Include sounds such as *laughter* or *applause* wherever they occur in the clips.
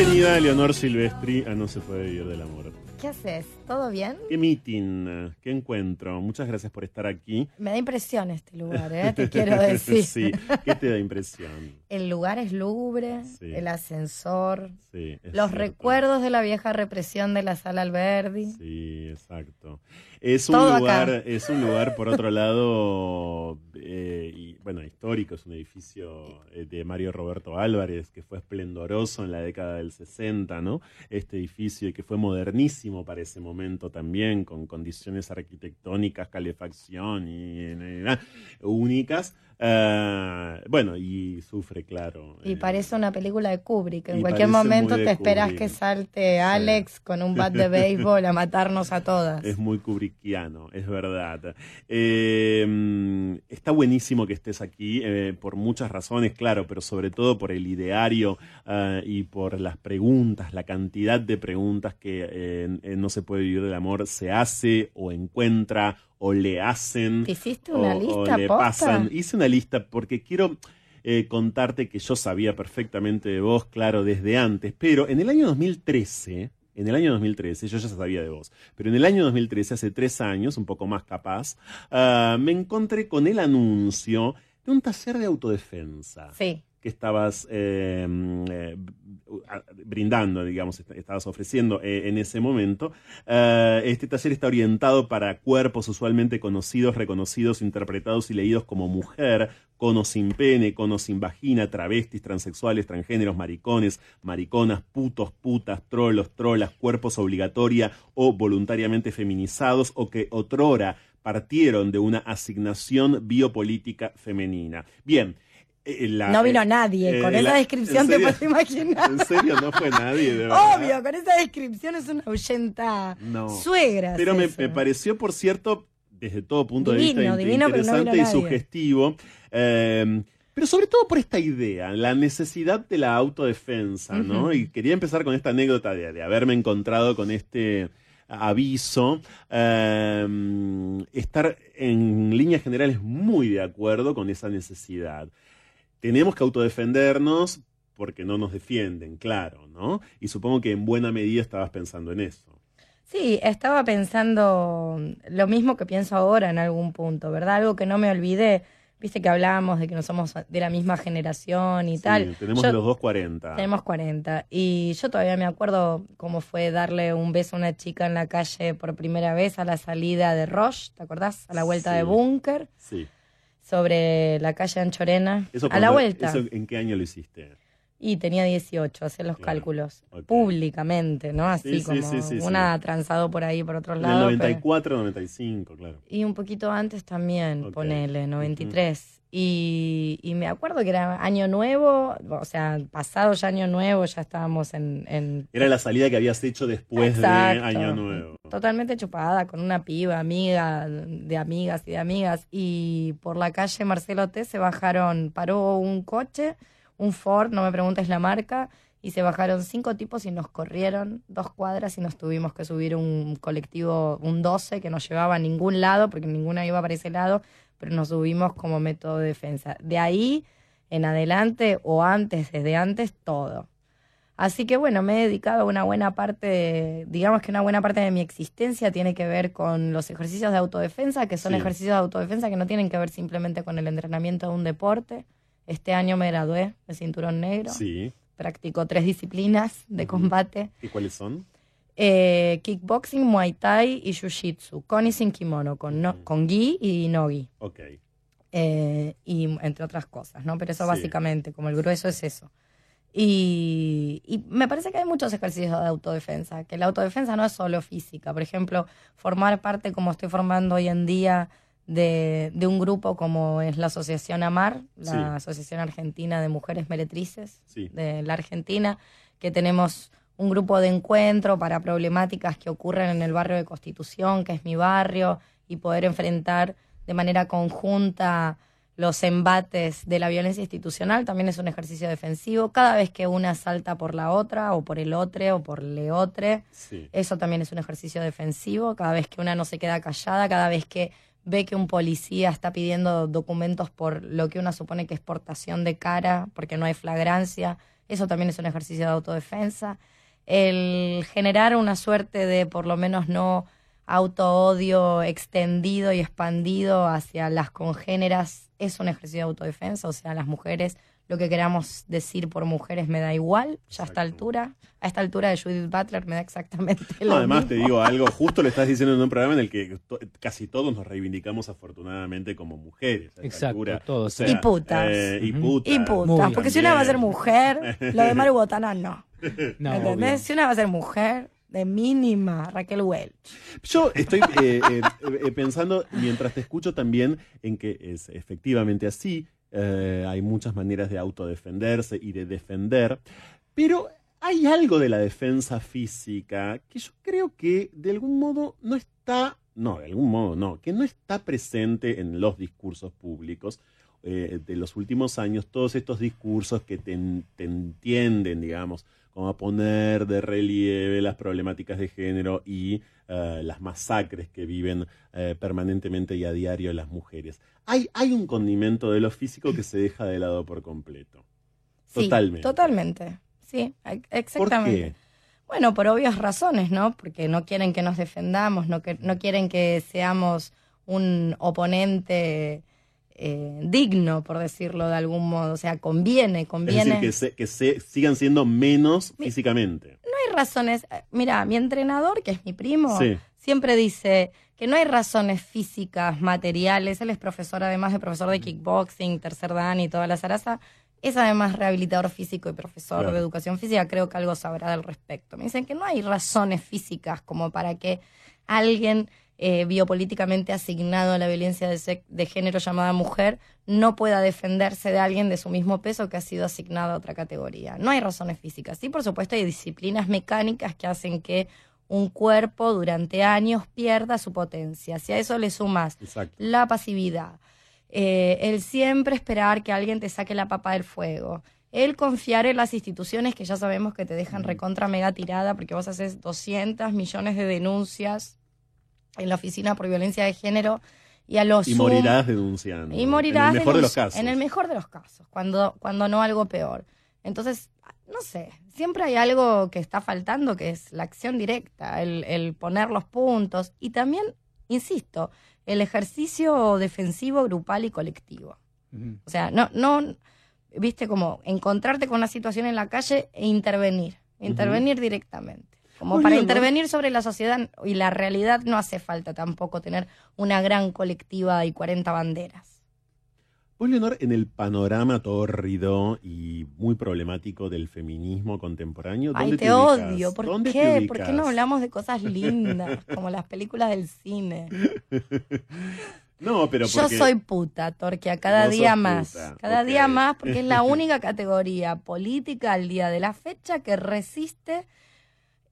Bienvenida, Leonor Silvestri, a No se puede vivir del amor. ¿Qué haces? ¿Todo bien? ¿Qué meeting? ¿Qué encuentro? Muchas gracias por estar aquí. Me da impresión este lugar, ¿eh? te quiero *laughs* decir. sí, ¿qué te da impresión? El lugar es lúgubre, Sí. el ascensor, Sí, los cierto. recuerdos de la vieja represión de la sala Alberdi. Sí, exacto. Es un Todo lugar, acá. es un lugar por otro lado, eh, y, bueno, histórico, es un edificio eh, de Mario Roberto Álvarez que fue esplendoroso en la década del 60, ¿no? Este edificio y que fue modernísimo para ese momento también, con condiciones arquitectónicas, calefacción y, eh, ah, únicas. Ah, bueno, y sufre, claro. Y eh, parece una película de Kubrick. En cualquier momento te esperas Kubrick. que salte Alex con un bat de *laughs* béisbol a matarnos a todas. Es muy kubrickiano, es verdad. Eh, mm, está buenísimo que estés aquí eh, por muchas razones, claro, pero sobre todo por el ideario ah, y por las preguntas, la cantidad de preguntas que eh, No se puede vivir del amor se hace o encuentra o le hacen. ¿Te hiciste una o- o lista, le posta? pasan. Hice una lista porque quiero eh, contarte que yo sabía perfectamente de vos, claro, desde antes, pero en el año 2013, en el año 2013, yo ya sabía de vos, pero en el año 2013, hace tres años, un poco más capaz, ah, me encontré con el anuncio de un taller de autodefensa Sí. que estabas eh, eh, brindando, digamos, est- estabas ofreciendo eh, en ese momento. Eh, este taller está orientado para cuerpos usualmente conocidos, reconocidos, interpretados y leídos como mujer, con o sin pene, con o sin vagina, travestis, transexuales, transgéneros, maricones, mariconas, putos, putas, trolos, trolas, cuerpos obligatoria o voluntariamente feminizados o que otrora partieron de una asignación biopolítica femenina. Bien. Eh, la- No vino eh, nadie. eh, con esa la- descripción ¿en te puedes imaginar. En serio, no fue nadie, de verdad. Obvio, con esa descripción es una ahuyenta No. suegra. Pero me, pareció, por cierto, desde todo punto Divino, de vista in- divino, no interesante y sugestivo. eh, pero sobre todo por esta idea, la necesidad de la autodefensa, ¿no? Y quería empezar con esta anécdota de, de haberme encontrado con este aviso, eh, estar en líneas generales muy de acuerdo con esa necesidad. Tenemos que autodefendernos porque no nos defienden, claro, ¿no? Y supongo que en buena medida estabas pensando en eso. Sí, estaba pensando lo mismo que pienso ahora en algún punto, ¿verdad? Algo que no me olvidé. Viste que hablábamos de que no somos de la misma generación y Sí, tal. tenemos Yo- los dos 40. Tenemos 40. Y yo todavía me acuerdo cómo fue darle un beso a una chica en la calle por primera vez a la salida de Roche, ¿te acordás? A la vuelta Sí. de Búnker, Sí. Sobre la calle Anchorena. Eso a la vuelta. ¿eso ¿En qué año lo hiciste? Y tenía 18, hacer los Claro, cálculos. Públicamente, ¿no? Así Sí, sí, como sí, sí, una transado por ahí, por otros En el lados. pero- 94, 95, claro. Y un poquito antes también, Ok. ponele, 93. y, y me acuerdo que era año nuevo, o sea, pasado ya año nuevo, ya estábamos en... en Era la salida que habías hecho después Exacto. de Año Nuevo. Totalmente chupada, con una piba, amiga de amigas y de amigas. Y por la calle Marcelo T se bajaron, paró un coche, un Ford, no me preguntes la marca, y se bajaron cinco tipos y nos corrieron dos cuadras y nos tuvimos que subir un colectivo, un 12, que nos llevaba a ningún lado, porque ninguna iba para ese lado, pero nos subimos como método de defensa. De ahí en adelante o antes, desde antes, todo. Así que bueno, me he dedicado una buena parte, de- digamos que una buena parte de mi existencia tiene que ver con los ejercicios de autodefensa, que son Sí. ejercicios de autodefensa que no tienen que ver simplemente con el entrenamiento de un deporte. Este año me gradué de cinturón negro, Sí. practico tres disciplinas de combate, ¿Y cuáles son? eh, kickboxing, muay thai y jiu-jitsu, con y sin kimono, con, no, con gi y no gi, Ok. eh, y entre otras cosas, ¿no? Pero eso Sí. básicamente, como el grueso es eso. Y, y me parece que hay muchos ejercicios de autodefensa, que la autodefensa no es solo física. Por ejemplo, formar parte, como estoy formando hoy en día, de, de un grupo como es la Asociación AMAR, la Sí. Asociación Argentina de Mujeres Meretrices Sí. de la Argentina, que tenemos un grupo de encuentro para problemáticas que ocurren en el barrio de Constitución, que es mi barrio, y poder enfrentar de manera conjunta los embates de la violencia institucional también es un ejercicio defensivo. Cada vez que una salta por la otra, o por el otro, o por le otre, Sí. eso también es un ejercicio defensivo. Cada vez que una no se queda callada, cada vez que ve que un policía está pidiendo documentos por lo que una supone que es portación de cara, porque no hay flagrancia, eso también es un ejercicio de autodefensa. El generar una suerte de, por lo menos no auto-odio extendido y expandido hacia las congéneras es un ejercicio de autodefensa, o sea, las mujeres lo que queramos decir por mujeres me da igual, ya a esta altura. A esta altura de Judith Butler me da exactamente lo Además, te digo algo, *laughs* justo le estás diciendo en un programa en el que casi todos nos reivindicamos afortunadamente como mujeres. Exacto, todos. y putas. Eh, y putas. Y putas, porque *laughs* si una va a ser mujer, lo de Maru Botana no. No, ¿Entendés? Si una va a ser mujer, de mínima, Raquel Welch. Yo estoy eh, eh, eh, pensando, mientras te escucho también, en que es efectivamente así. hay muchas maneras de autodefenderse y de defender, pero hay algo de la defensa física que yo creo que de algún modo no está, no, de algún modo no, que no está presente en los discursos públicos eh, de los últimos años, todos estos discursos que te, en- te entienden, digamos, como a poner de relieve las problemáticas de género y eh, las masacres que viven eh, permanentemente y a diario las mujeres. Hay, hay un condimento de lo físico que se deja de lado por completo. Sí, Totalmente. Totalmente. Sí, ex- ¿Por exactamente. qué? Bueno, por obvias razones, ¿no? Porque no quieren que nos defendamos, no, que, no quieren que seamos un oponente eh, digno, por decirlo de algún modo. O sea, conviene, Es conviene. decir, que, se- que se, sigan siendo menos Mi- físicamente. No hay razones. eh, Mira, mi entrenador, que es mi primo, Sí. siempre dice que no hay razones físicas, materiales. Él es profesor, además de profesor de kickboxing, tercer dan y toda la zaraza. Es además rehabilitador físico y profesor Claro. de educación física. Creo que algo sabrá al respecto. Me dicen que no hay razones físicas como para que alguien eh, biopolíticamente asignado a la violencia de, de género llamada mujer no pueda defenderse de alguien de su mismo peso que ha sido asignado a otra categoría. No hay razones físicas. Sí, por supuesto, hay disciplinas mecánicas que hacen que un cuerpo durante años pierda su potencia. Si a eso le sumas Exacto. la pasividad, eh, el siempre esperar que alguien te saque la papa del fuego, el confiar en las instituciones que ya sabemos que te dejan recontra mega tirada porque vos haces 200 millones de denuncias en la oficina por violencia de género y a los Y morirás denunciando. y morirás En el mejor de los casos. En el mejor de los casos, cuando, cuando no algo peor. Entonces, no sé, siempre hay algo que está faltando, que es la acción directa, el, el poner los puntos y también, insisto, el ejercicio defensivo grupal y colectivo. O sea, no, no, viste, como encontrarte con una situación en la calle e intervenir, intervenir directamente. Como Muy para bien, ¿no? intervenir sobre la sociedad y la realidad no hace falta tampoco tener una gran colectiva y 40 banderas. Vos, Leonor, en el panorama tórrido y muy problemático del feminismo contemporáneo, ¿dónde Ay, te, odio. ¿Por ¿Dónde te qué? ¿Por qué no hablamos de cosas lindas, *laughs* como las películas del cine? *laughs* No, pero Yo soy puta, Torquia, cada día más. puta, Cada día más, porque es la *laughs* única categoría política al día de la fecha que resiste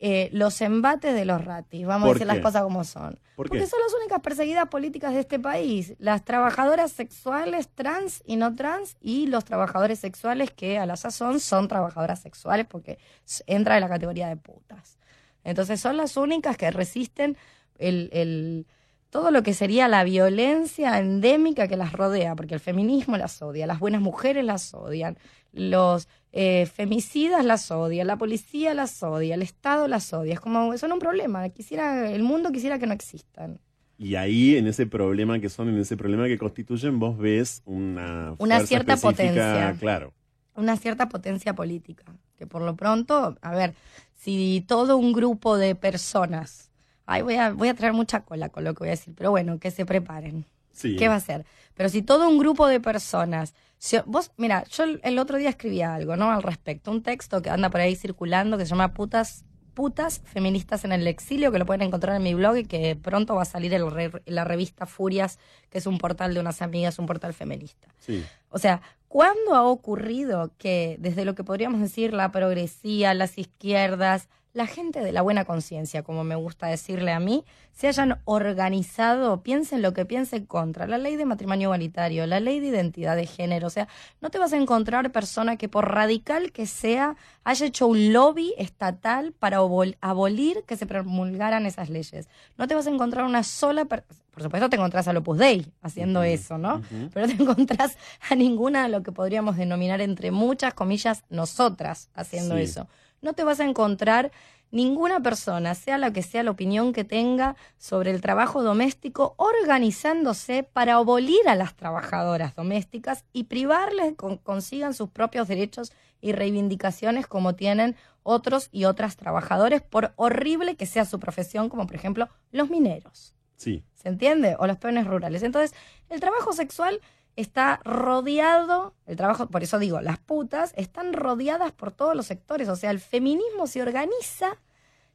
eh, los embates de los ratis. Vamos a ¿Por decir las cosas como son. ¿Por Porque qué? son las únicas perseguidas políticas de este país. Las trabajadoras sexuales trans y no trans y los trabajadores sexuales que a la sazón son trabajadoras sexuales porque entra en la categoría de putas. Entonces son las únicas que resisten el, el- todo lo que sería la violencia endémica que las rodea, porque el feminismo las odia, las buenas mujeres las odian, los eh, femicidas las odian, la policía las odia, el Estado las odia. Es como, son un problema. Quisiera, el mundo quisiera que no existan. Y ahí, en ese problema que son, en ese problema que constituyen, vos ves una, Una cierta potencia. Claro. una cierta potencia política. Que por lo pronto, a ver, si todo un grupo de personas, ay, voy a, voy a traer mucha cola con lo que voy a decir, pero bueno, que se preparen. Sí. ¿Qué va a ser? Pero si todo un grupo de personas, si- vos, mira, yo el, el otro día escribí algo, ¿no? Al respecto, un texto que anda por ahí circulando que se llama Putas, putas feministas en el exilio, que lo pueden encontrar en mi blog y que pronto va a salir en la re- la revista Furias, que es un portal de unas amigas, un portal feminista. Sí. O sea, ¿cuándo ha ocurrido que desde lo que podríamos decir la progresía, las izquierdas, la gente de la buena conciencia, como me gusta decirle a mí, se hayan organizado, piensen lo que piensen contra la ley de matrimonio igualitario, la ley de identidad de género. O sea, no te vas a encontrar persona que por radical que sea haya hecho un lobby estatal para abolir que se promulgaran esas leyes. No te vas a encontrar una sola persona por supuesto te encontrás a Opus Dei haciendo eso, ¿no? Pero no te *laughs* encontrás a ninguna de lo que podríamos denominar entre muchas comillas nosotras haciendo eso. No te vas a encontrar ninguna persona, sea la que sea la opinión que tenga sobre el trabajo doméstico, organizándose para abolir a las trabajadoras domésticas y privarles con consigan sus propios derechos y reivindicaciones como tienen otros y otras trabajadores, por horrible que sea su profesión, como por ejemplo los mineros. Sí. ¿Se entiende? O los peones rurales. Entonces, el trabajo sexual está rodeado, el trabajo, por eso digo, las putas están rodeadas por todos los sectores. O sea, el feminismo se organiza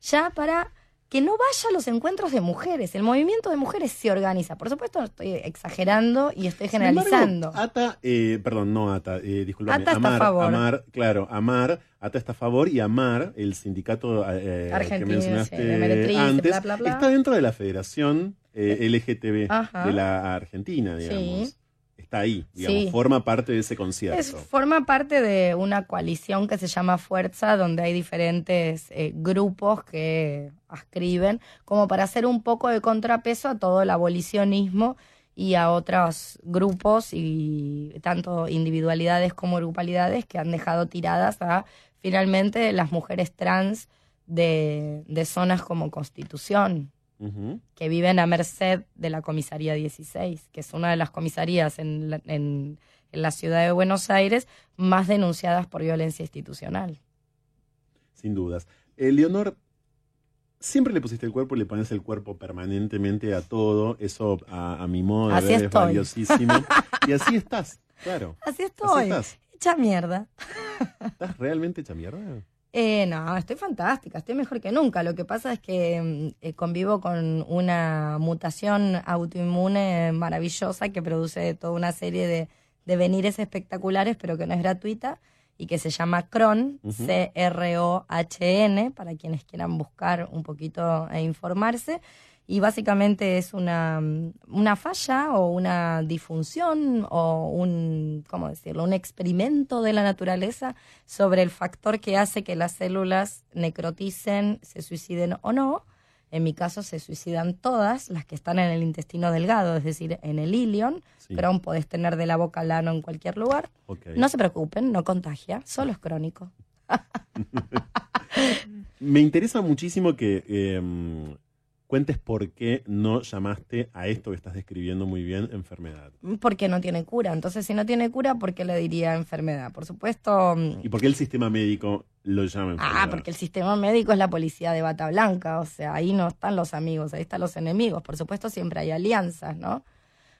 ya para que no vaya a los encuentros de mujeres. El movimiento de mujeres se organiza. Por supuesto, estoy exagerando y estoy generalizando. Ata, eh, perdón, no Ata, eh, disculpame. Ata está a favor. Amar, claro, Amar, Ata está a favor y Amar, el sindicato eh, que mencionaste antes, está dentro de la Federación eh, LGTB de la Argentina, digamos está ahí, digamos, forma parte de ese concierto. forma parte de una coalición que se llama Fuerza, donde hay diferentes eh, grupos que escriben, como para hacer un poco de contrapeso a todo el abolicionismo y a otros grupos y tanto individualidades como grupalidades que han dejado tiradas a finalmente las mujeres trans de, de zonas como Constitución, que viven a merced de la comisaría 16, que es una de las comisarías en la, en, la ciudad de Buenos Aires más denunciadas por violencia institucional. Sin dudas. Eh, Leonor, siempre le pusiste el cuerpo y le pones el cuerpo permanentemente a todo. Eso, a, mi modo de ver, es valiosísimo. *laughs* y así estás, claro. Así estoy. Hecha mierda. ¿Estás realmente hecha mierda? Eh, no, estoy fantástica, estoy mejor que nunca. Lo que pasa es que mm, eh, convivo con una mutación autoinmune maravillosa que produce toda una serie de, de venires espectaculares, pero que no es gratuita y que se llama Crohn, C-R-O-H-N, para quienes quieran buscar un poquito e informarse y básicamente es una, una falla o una disfunción o un, ¿cómo decirlo?, un experimento de la naturaleza sobre el factor que hace que las células necroticen, se suiciden o no. En mi caso se suicidan todas las que están en el intestino delgado, es decir, en el ilion. Sí. Crohn podés tener de la boca al ano en cualquier lugar. No se preocupen, no contagia, solo es crónico. *laughs* Me interesa muchísimo que em, cuentes por qué no llamaste a esto que estás describiendo muy bien enfermedad. Porque no tiene cura. Entonces, si no tiene cura, ¿por qué le diría enfermedad? Por supuesto. Mm, ¿Y por qué el sistema médico lo llama ah, enfermedad? Ah, porque el sistema médico es la policía de bata blanca. O sea, ahí no están los amigos, ahí están los enemigos. Por supuesto, siempre hay alianzas, ¿no?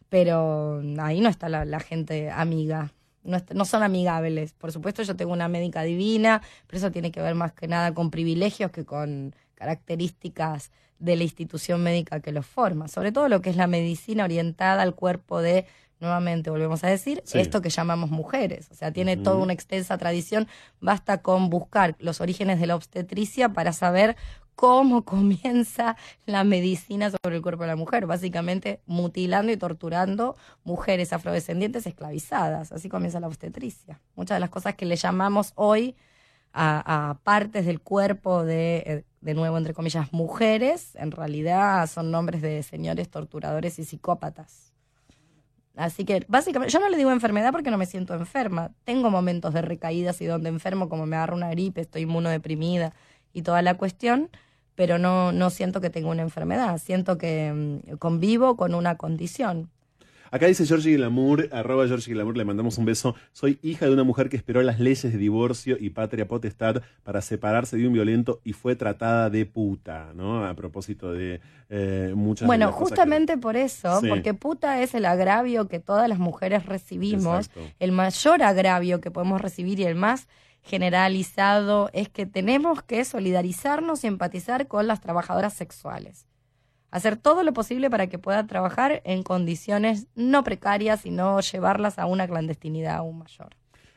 Pero ahí no está la, gente amiga. No, no, son amigables. Por supuesto, yo tengo una médica divina, pero eso tiene que ver más que nada con privilegios que con características de la institución médica que los forma, sobre todo lo que es la medicina orientada al cuerpo de, nuevamente volvemos a decir, esto que llamamos mujeres. O sea, tiene toda una extensa tradición, basta con buscar los orígenes de la obstetricia para saber cómo *laughs* comienza la medicina sobre el cuerpo de la mujer, básicamente mutilando y torturando mujeres afrodescendientes esclavizadas. Así comienza la obstetricia. Muchas de las cosas que le llamamos hoy a, partes del cuerpo de, eh, de nuevo, entre comillas, mujeres, en realidad son nombres de señores torturadores y psicópatas. Así que, básicamente, yo no le digo enfermedad porque no me siento enferma. Tengo momentos de recaídas y donde enfermo, como me agarro una gripe, estoy inmunodeprimida y toda la cuestión, pero no, no siento que tengo una enfermedad. Siento que mm, convivo con una condición. Acá dice Georgie Glamour, arroba Georgie Glamour, le mandamos un beso. Soy hija de una mujer que esperó las leyes de divorcio y patria potestad para separarse de un violento y fue tratada de puta, ¿no? A propósito de eh, muchas Bueno, justamente por eso, porque puta es el agravio que todas las mujeres recibimos, el mayor agravio que podemos recibir y el más generalizado es que tenemos que solidarizarnos y empatizar con las trabajadoras sexuales hacer todo lo posible para que puedan trabajar en condiciones no precarias y no llevarlas a una clandestinidad aún mayor.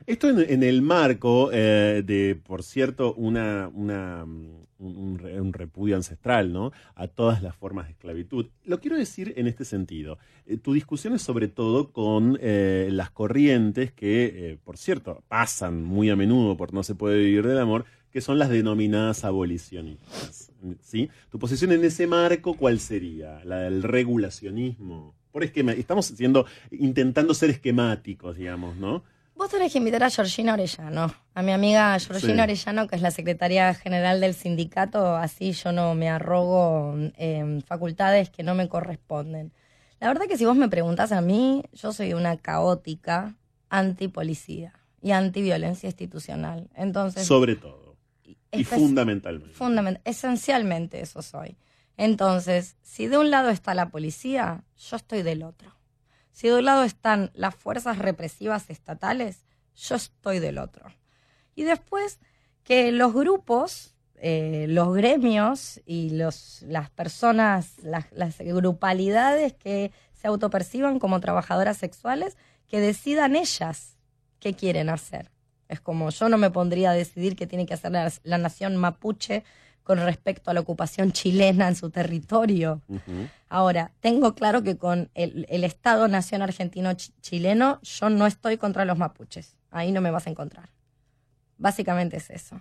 Esto en, en el marco eh, de, por cierto, una, un, un re- un repudio ancestral ¿no? a todas las formas de esclavitud. Lo quiero decir en este sentido. Eh, tu discusión es sobre todo con eh, las corrientes que, por cierto, pasan muy a menudo por no se puede vivir del amor, que son las denominadas abolicionistas. ¿sí? Tu posición en ese marco, ¿cuál sería? ¿La del regulacionismo? Por esquema, estamos siendo, intentando ser esquemáticos, digamos, ¿no? Vos tenés que invitar a Georgina Orellano, a mi amiga Georgina Sí. Orellano, que es la secretaria general del sindicato, así yo no me arrogo eh, facultades que no me corresponden. La verdad que si vos me preguntás a mí, yo soy una caótica antipolicía y antiviolencia institucional. Entonces, Sobre todo. Y fundamentalmente. fundament- esencialmente eso soy. Entonces, si de un lado está la policía, yo estoy del otro. Si de un lado están las fuerzas represivas estatales, yo estoy del otro. Y después que los grupos, eh, los gremios y los, las personas, las, las grupalidades que se autoperciban como trabajadoras sexuales, que decidan ellas qué quieren hacer. Es como yo no me pondría a decidir qué tiene que hacer la, la nación mapuche con respecto a la ocupación chilena en su territorio. Ahora, tengo claro que con el, el Estado-Nación argentino-chileno yo no estoy contra los mapuches. Ahí no me vas a encontrar. Básicamente es eso.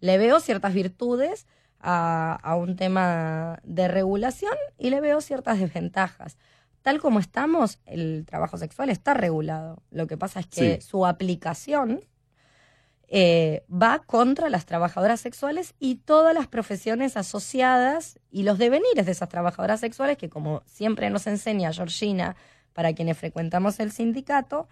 Le veo ciertas virtudes a, a un tema de regulación y le veo ciertas desventajas. Tal como estamos, el trabajo sexual está regulado. Lo que pasa es que Sí. su aplicación eh, va contra las trabajadoras sexuales y todas las profesiones asociadas y los devenires de esas trabajadoras sexuales que, como siempre nos enseña Georgina, para quienes frecuentamos el sindicato,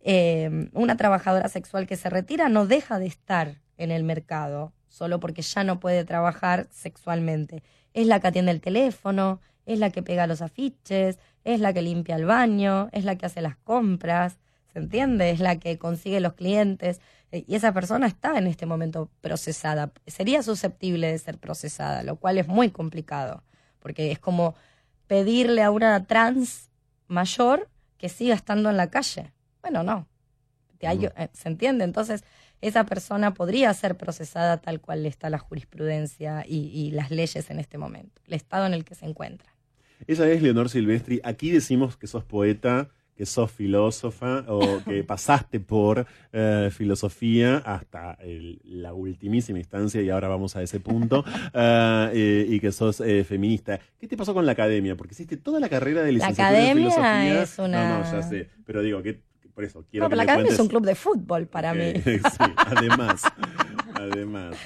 eh, una trabajadora sexual que se retira no deja de estar en el mercado solo porque ya no puede trabajar sexualmente. Es la que atiende el teléfono, es la que pega los afiches, es la que limpia el baño, es la que hace las compras, ¿se entiende? Es la que consigue los clientes. Eh, Y esa persona está en este momento procesada. Sería susceptible de ser procesada, lo cual es muy complicado, porque es como pedirle a una trans mayor que siga estando en la calle. Bueno, no. Hay- eh, ¿Se entiende? Entonces, esa persona podría ser procesada tal cual está la jurisprudencia y, y las leyes en este momento, el estado en el que se encuentra. Ella es Leonor Silvestri. Aquí decimos que sos poeta, que sos filósofa o que *laughs* pasaste por eh, filosofía hasta el- la ultimísima instancia y ahora vamos a ese punto *laughs* eh, eh, y que sos eh, feminista. ¿Qué te pasó con la academia? Porque hiciste toda la carrera de licenciatura academia en filosofía. es una- No, no, ya sé. Pero digo que por eso quiero No, que pero la me academia es un club de fútbol para mí. *laughs* sí, además, además.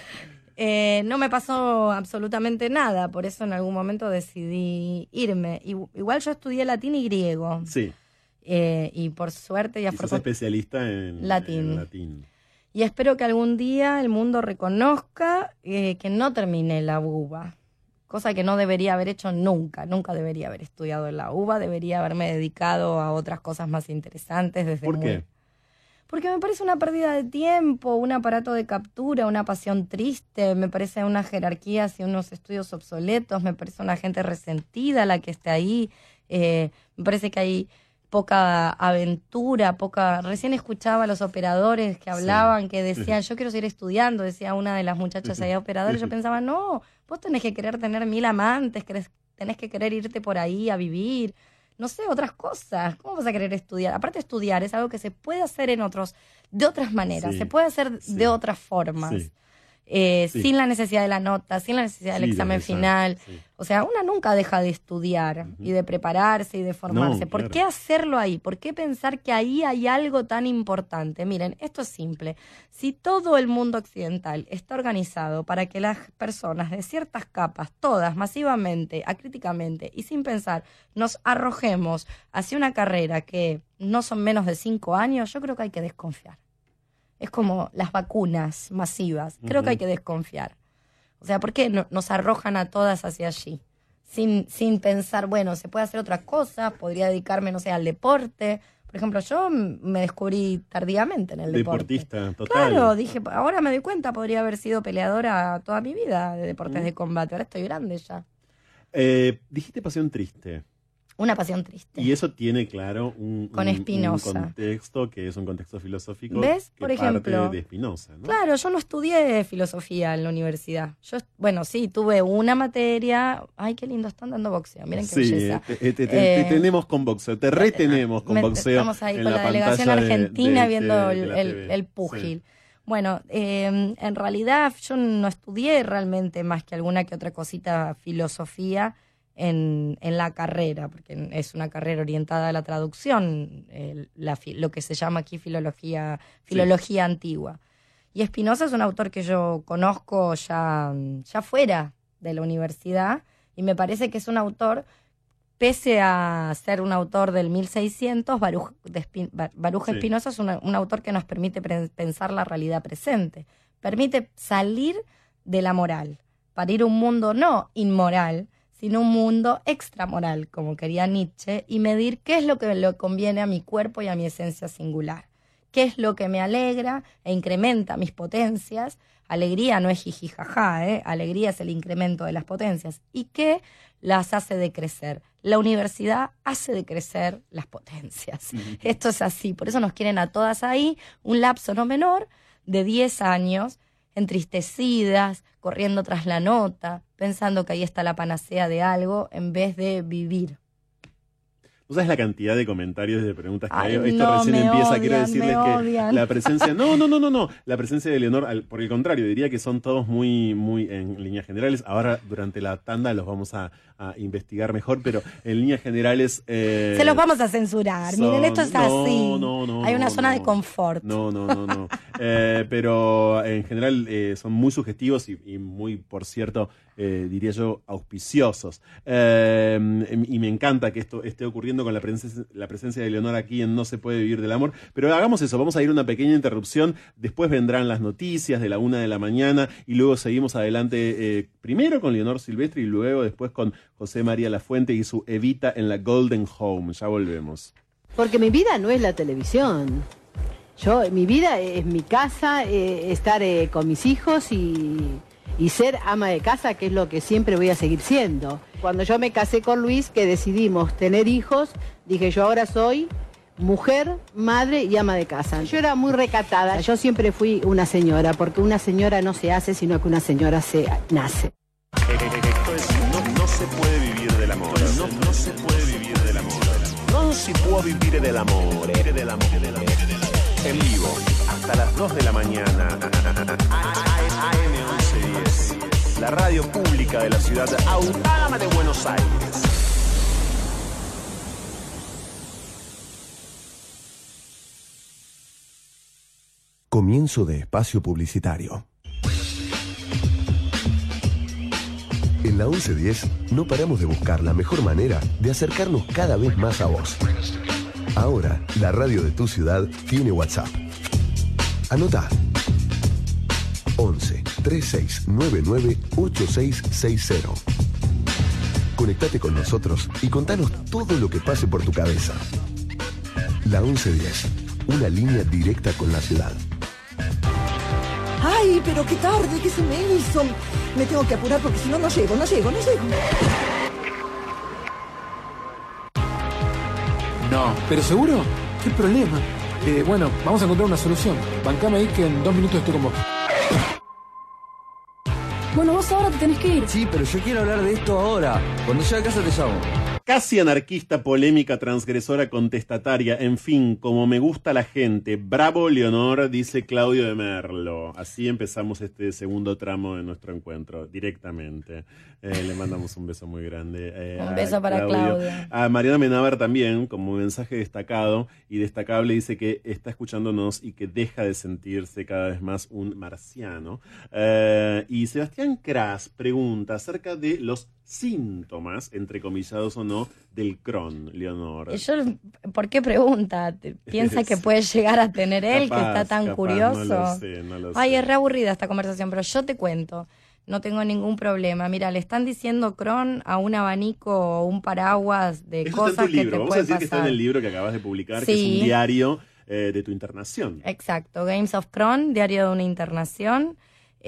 Eh, no me pasó absolutamente nada, por eso en algún momento decidí irme. Igual yo estudié latín y griego, Sí, eh, y por suerte y y sos afortunadamente... especialista en Latín. en latín. Y espero que algún día el mundo reconozca eh, que no terminé la UBA, cosa que no debería haber hecho nunca, nunca debería haber estudiado en la UBA, debería haberme dedicado a otras cosas más interesantes desde ¿Por muy- qué? Porque me parece una pérdida de tiempo, un aparato de captura, una pasión triste, me parece unas jerarquías y unos estudios obsoletos, me parece una gente resentida la que está ahí, eh, me parece que hay poca aventura, poca... Recién escuchaba a los operadores que hablaban, que decían, yo quiero seguir estudiando, decía una de las muchachas allá operadores, yo pensaba, no, vos tenés que querer tener mil amantes, querés- tenés que querer irte por ahí a vivir, no sé, otras cosas. ¿Cómo vas a querer estudiar? Aparte, estudiar es algo que se puede hacer en otros, de otras maneras, Sí, se puede hacer sí, de otras formas, sí. Eh, Sí. sin la necesidad de la nota, sin la necesidad del Sí, examen final. sí. O sea, una nunca deja de estudiar y de prepararse y de formarse. No, ¿Por claro. qué hacerlo ahí? ¿Por qué pensar que ahí hay algo tan importante? Miren, esto es simple. Si todo el mundo occidental está organizado para que las personas de ciertas capas, todas masivamente, acríticamente y sin pensar, nos arrojemos hacia una carrera que no son menos de cinco años, yo creo que hay que desconfiar. Es como las vacunas masivas. Creo que hay que desconfiar. O sea, ¿por qué no- nos arrojan a todas hacia allí? Sin, sin pensar, bueno, se puede hacer otra cosa, podría dedicarme, no sé, al deporte. Por ejemplo, yo me descubrí tardíamente en el deporte. Deportista, total. Claro, dije, ahora me doy cuenta, podría haber sido peleadora toda mi vida de deportes de combate. Ahora estoy grande ya. Eh, dijiste pasión triste. Una pasión triste. Y eso tiene, claro, un, Con un- contexto que es un contexto filosófico ¿Ves? que Por parte ejemplo, de Spinoza, ¿no? Claro, yo no estudié filosofía en la universidad. Yo, bueno, sí, tuve una materia. Ay, qué lindo, están dando boxeo. Miren qué Sí, belleza. te, te- te- te Eh, tenemos con boxeo, te retenemos con Me- boxeo. Estamos ahí en con la, delegación de- argentina de- viendo de- el, el púgil. Bueno, eh, en realidad yo no estudié realmente más que alguna que otra cosita filosofía en, en la carrera, porque es una carrera orientada a la traducción, la lo que se llama aquí filología, filología antigua. Y Espinosa es un autor que yo conozco ya, ya fuera de la universidad y me parece que es un autor pese a ser un autor del 1600, Baruch, de Espi- Ba- Baruch Sí. Espinosa es una- un autor que nos permite pensar la realidad presente, permite salir de la moral para ir a un mundo no inmoral, sino un mundo extramoral, como quería Nietzsche, y medir qué es lo que le conviene a mi cuerpo y a mi esencia singular, qué es lo que me alegra e incrementa mis potencias. Alegría no es jijijaja, ¿eh? alegría es el incremento de las potencias, y qué las hace decrecer. La universidad hace decrecer las potencias. Esto es así, por eso nos quieren a todas ahí, un lapso no menor de 10 años, entristecidas, corriendo tras la nota, pensando que ahí está la panacea de algo, en vez de vivir. ¿No sabes la cantidad de comentarios y de preguntas que Ay, hay? Esto no, recién empieza, odian, quiero decirles que odian. la presencia, no, no, no, no, no, *laughs* la presencia de Leonor, al- por el contrario, diría que son todos muy, muy en líneas generales. Ahora, durante la tanda, los vamos a, a investigar mejor, pero en líneas generales... eh, Se los vamos a censurar. son- Miren, esto es no, así. no, no, Hay una no, zona no. de confort. No, no, no, no. *laughs* Eh, pero en general eh, son muy sugestivos y, y muy, por cierto, eh, diría yo, auspiciosos. Eh, y me encanta que esto esté ocurriendo con la presencia, de Leonor aquí en No se puede vivir del amor. Pero hagamos eso, vamos a ir a una pequeña interrupción. Después vendrán las noticias de la una de la mañana y luego seguimos adelante eh, primero con Leonor Silvestre y luego después con José María Lafuente y su Evita en la Golden Home. Ya volvemos. Porque mi vida no es la televisión. Yo, mi vida es mi casa, eh, estar con mis hijos y, y ser ama de casa, que es lo que siempre voy a seguir siendo. Cuando yo me casé con Luis, que decidimos tener hijos, dije yo ahora soy mujer, madre y ama de casa. Yo era muy recatada, yo siempre fui una señora, porque una señora no se hace, sino que una señora se nace. No, no se puede vivir del amor. No, no se puede vivir del amor. No se puede vivir Del amor. En vivo, hasta las 2 de la mañana. AM1110. La radio pública de la ciudad autónoma de Buenos Aires. Comienzo de espacio publicitario. En la 1110 no paramos de buscar la mejor manera de acercarnos cada vez más a vos. Ahora, la radio de tu ciudad tiene WhatsApp. Anota 11 3699 8660. Conectate con nosotros y contanos todo lo que pase por tu cabeza. La 1110, una línea directa con la ciudad. Ay, pero qué tarde que se me hizo. Me tengo que apurar porque si no, no llego, no llego, no llego. No, pero seguro, ¿qué problema? Eh, bueno, vamos a encontrar una solución. Bancame ahí que en dos minutos estoy con vos. Bueno, vos ahora te tenés que ir. Sí, pero yo quiero hablar de esto ahora. Cuando llegue a casa te llamo. Casi anarquista, polémica, transgresora, contestataria, en fin, como me gusta la gente. Bravo, Leonor, dice Claudio de Merlo. Así empezamos este segundo tramo de nuestro encuentro, directamente. Eh, le mandamos un beso muy grande. eh, Un beso para Claudio. A Mariana Menábar también, como mensaje destacado y destacable, dice que está escuchándonos y que deja de sentirse cada vez más un marciano. Eh, y Sebastián Kras pregunta acerca de los síntomas, entrecomillados o no, del Crohn, Leonor. Yo, ¿Por qué pregunta? ¿Te- ¿Piensa que *laughs* puede llegar a tener él, que está tan capaz, curioso? No lo sé, no lo Ay, sé. es re aburrida esta conversación, pero yo te cuento. No tengo ningún problema. Mira, le están diciendo Cron a un abanico o un paraguas de Eso está cosas en tu que libro. te Vamos a decir que está en pasar. el libro que acabas de publicar, que es un diario eh, de tu internación. Exacto, Games of Cron, diario de una internación.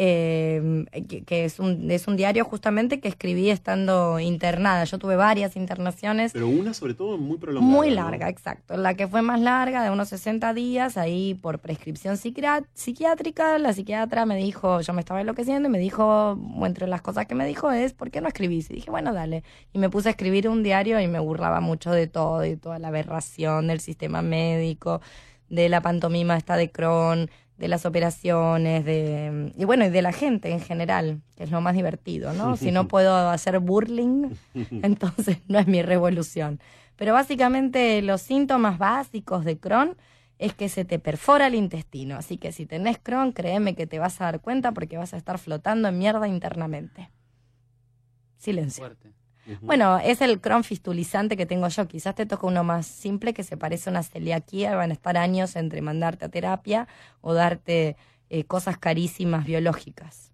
Eh, que, que es, un, es un diario justamente que escribí estando internada. Yo tuve varias internaciones. Pero una sobre todo muy prolongada. Muy ¿no? larga, exacto. La que fue más larga, de unos 60 días, ahí por prescripción psiquiá- psiquiátrica, la psiquiatra me dijo, yo me estaba enloqueciendo y me dijo, entre las cosas que me dijo es, ¿por qué no escribís? Y dije, bueno, dale. Y me puse a escribir un diario y me burlaba mucho de todo, de toda la aberración del sistema médico, de la pantomima esta de Crohn, de las operaciones, de y bueno, y de la gente en general, que es lo más divertido, ¿no? Si no *laughs* puedo hacer burling, *laughs* entonces no es mi revolución. Pero básicamente los síntomas básicos de Crohn es que se te perfora el intestino. Así que si tenés Crohn, créeme que te vas a dar cuenta porque vas a estar flotando en mierda internamente. Silencio. Fuerte. Bueno, es el Crohn fistulizante que tengo yo. Quizás te toca uno más simple que se parece a una celiaquía van a estar años entre mandarte a terapia o darte eh, cosas carísimas biológicas.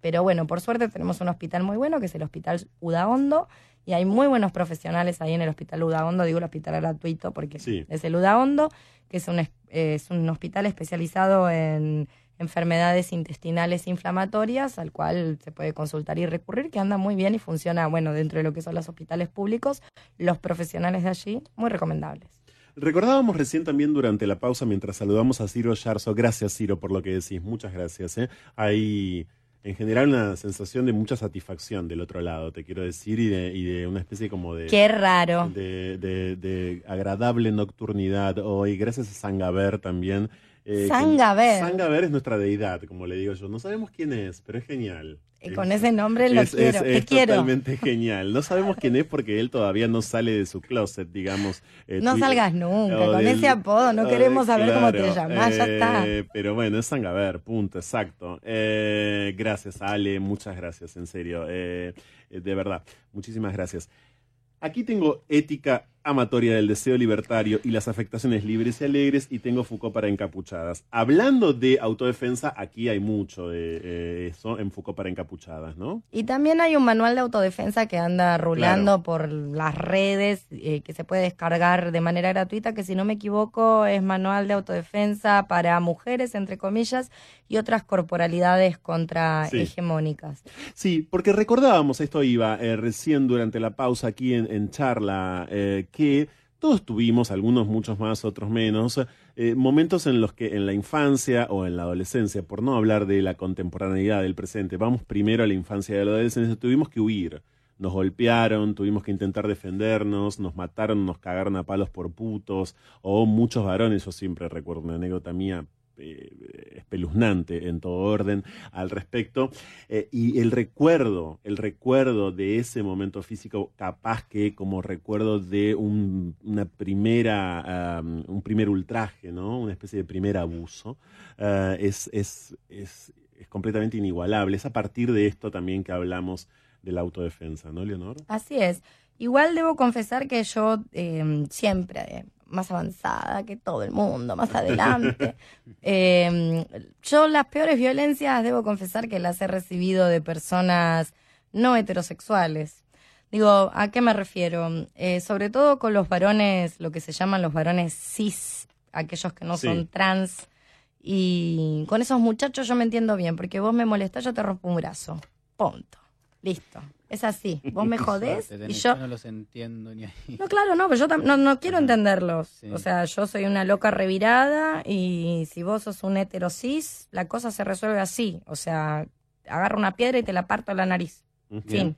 Pero bueno, por suerte tenemos un hospital muy bueno que es el Hospital Udaondo y hay muy buenos profesionales ahí en el Hospital Udaondo. Digo el hospital gratuito porque Sí. es el Udaondo, que es un, es- es un hospital especializado en enfermedades intestinales inflamatorias, al cual se puede consultar y recurrir, que anda muy bien y funciona, bueno, dentro de lo que son los hospitales públicos, los profesionales de allí, muy recomendables. Recordábamos recién también durante la pausa mientras saludamos a Ciro Yarzo. Gracias, Ciro, por lo que decís. Muchas gracias. ¿eh? Hay en general una sensación de mucha satisfacción del otro lado, te quiero decir, y de, y de una especie como de. Qué raro. De, de- de agradable nocturnidad hoy. Gracias a Sangaber también. Eh, Sangaber. Sangaber es nuestra deidad, como le digo yo. No sabemos quién es, pero es genial. Eh, Con ese nombre lo es, quiero. es- Te es quiero. totalmente genial. No sabemos quién es porque él todavía no sale de su closet, digamos. eh, No salgas nunca, con del- ese apodo, no o queremos saber cómo te llamas, ya está. eh, Pero bueno, es Sangaber, punto, exacto. Eh, gracias, Ale, muchas gracias, en serio. eh, eh, de verdad, muchísimas gracias. Aquí tengo ética amatoria del deseo libertario y las afectaciones libres y alegres y tengo Foucault para encapuchadas. Hablando de autodefensa, aquí hay mucho de eh, eso en Foucault para encapuchadas, ¿no? Y también hay un manual de autodefensa que anda rulando Claro. por las redes, eh, que se puede descargar de manera gratuita, que si no me equivoco es manual de autodefensa para mujeres, entre comillas, y otras corporalidades contrahegemónicas. Sí, porque recordábamos, esto iba eh, recién durante la pausa aquí en, en charla, que todos tuvimos, algunos muchos más, otros menos, eh, momentos en los que en la infancia o en la adolescencia, por no hablar de la contemporaneidad del presente, vamos primero a la infancia y la adolescencia, tuvimos que huir. Nos golpearon, tuvimos que intentar defendernos, nos mataron, nos cagaron a palos por putos, o muchos varones, yo siempre recuerdo una anécdota mía espeluznante en todo orden al respecto. Eh, y el recuerdo, el recuerdo de ese momento físico, capaz que como recuerdo de un, una primera, un primer ultraje, ¿no? Una especie de primer abuso, uh, es, es, es, es completamente inigualable. Es a partir de esto también que hablamos de la autodefensa, ¿no, Leonor? Así es. Igual debo confesar que yo eh, siempre, eh, más avanzada que todo el mundo, más adelante, *laughs* eh, yo las peores violencias debo confesar que las he recibido de personas no heterosexuales. Digo, ¿a qué me refiero? Eh, sobre todo con los varones, lo que se llaman los varones cis, aquellos que no Sí. son trans. Y con esos muchachos yo me entiendo bien, porque vos me molestás, yo te rompo un brazo. Punto. Listo. Es así. *laughs* Vos me jodés y yo... no los entiendo ni ahí. No, claro, no, pero yo tam- no, no quiero entenderlos. Sí. O sea, yo soy una loca revirada y si vos sos un heterosis, la cosa se resuelve así. O sea, agarro una piedra y te la parto a la nariz. Fin.